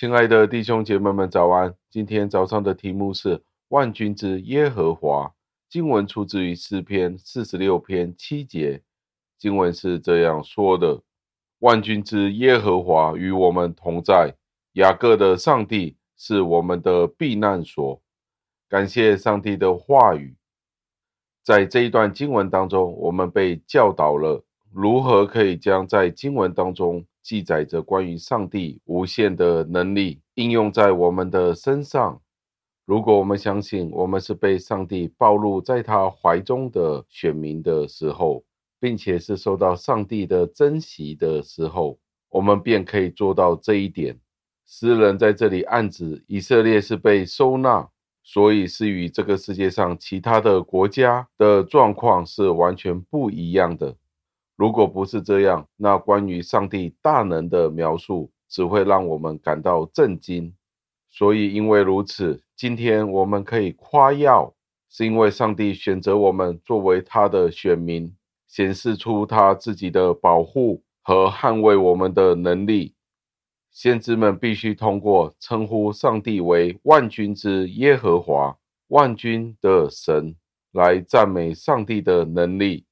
亲爱的弟兄姐妹们，早安！今天早上的题目是“万军之耶和华”。经文出自于诗篇四十六篇七节。经文是这样说的：“万军之耶和华与我们同在，雅各的上帝是我们的避难所。”感谢上帝的话语。在这一段经文当中，我们被教导了如何可以将在经文当中记载着关于上帝无限的能力应用在我们的身上。如果我们相信我们是被上帝暴露在他怀中的选民的时候，并且是受到上帝的珍惜的时候，我们便可以做到这一点。诗人在这里暗指以色列是被收纳。所以是与这个世界上其他的国家的状况是完全不一样的。如果不是这样，那关于上帝大能的描述只会让我们感到震惊。所以因为如此，今天我们可以夸耀，是因为上帝选择我们作为他的选民，显示出他自己的保护和捍卫我们的能力。先知们必须通过称呼上帝为万军之耶和华、万军的神来赞美上帝的能力，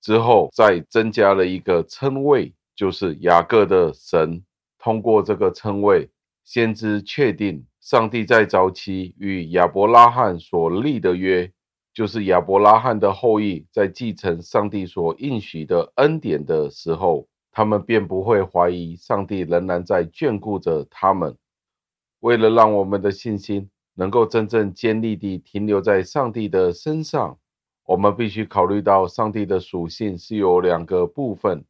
之后再增加了一个称谓，就是雅各的神。通过这个称谓，先知确定上帝在早期与亚伯拉罕所立的约，就是亚伯拉罕的后裔在继承上帝所应许的恩典的时候。他们便不会怀疑上帝仍然在眷顾着他们。为了让我们的信心能够真正坚立地停留在上帝的身上，我们必须考虑到上帝的属性是有两个部分。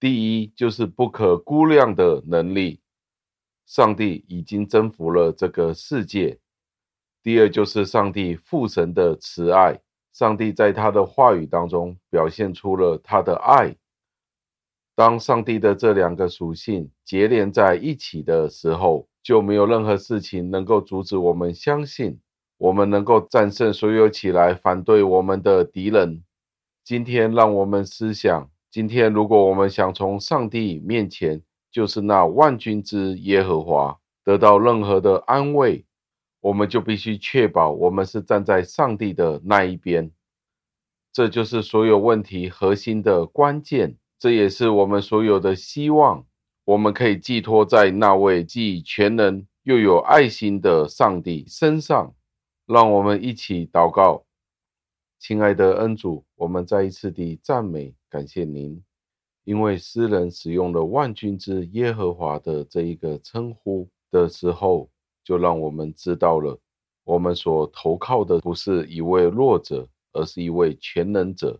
第一，就是不可估量的能力，上帝已经征服了这个世界；第二，就是上帝父神的慈爱，上帝在他的话语当中表现出了他的爱。当上帝的这两个属性结连在一起的时候，就没有任何事情能够阻止我们相信，我们能够战胜所有起来反对我们的敌人。今天，让我们思想：今天，如果我们想从上帝面前，就是那万军之耶和华，得到任何的安慰，我们就必须确保我们是站在上帝的那一边。这就是所有问题核心的关键。这也是我们所有的希望，我们可以寄托在那位既全能又有爱心的上帝身上。让我们一起祷告，亲爱的恩主，我们再一次地赞美感谢您，因为诗人使用了万军之耶和华的这一个称呼的时候，就让我们知道了，我们所投靠的不是一位弱者，而是一位全能者。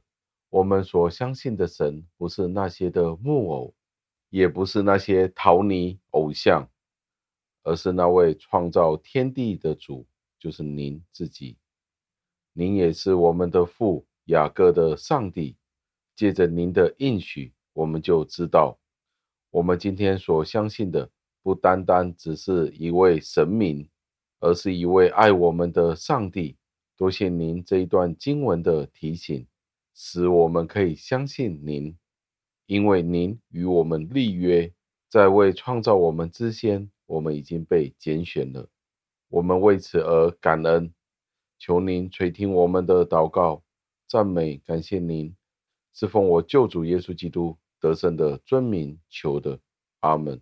我们所相信的神，不是那些的木偶，也不是那些陶泥偶像，而是那位创造天地的主，就是您自己。您也是我们的父雅各的上帝。借着您的应许，我们就知道，我们今天所相信的，不单单只是一位神明，而是一位爱我们的上帝。多谢您这一段经文的提醒。使我们可以相信您，因为您与我们立约，在为创造我们之先，我们已经被拣选了。我们为此而感恩，求您垂听我们的祷告、赞美、感谢您，是奉我救主耶稣基督得胜的尊名求的，阿门。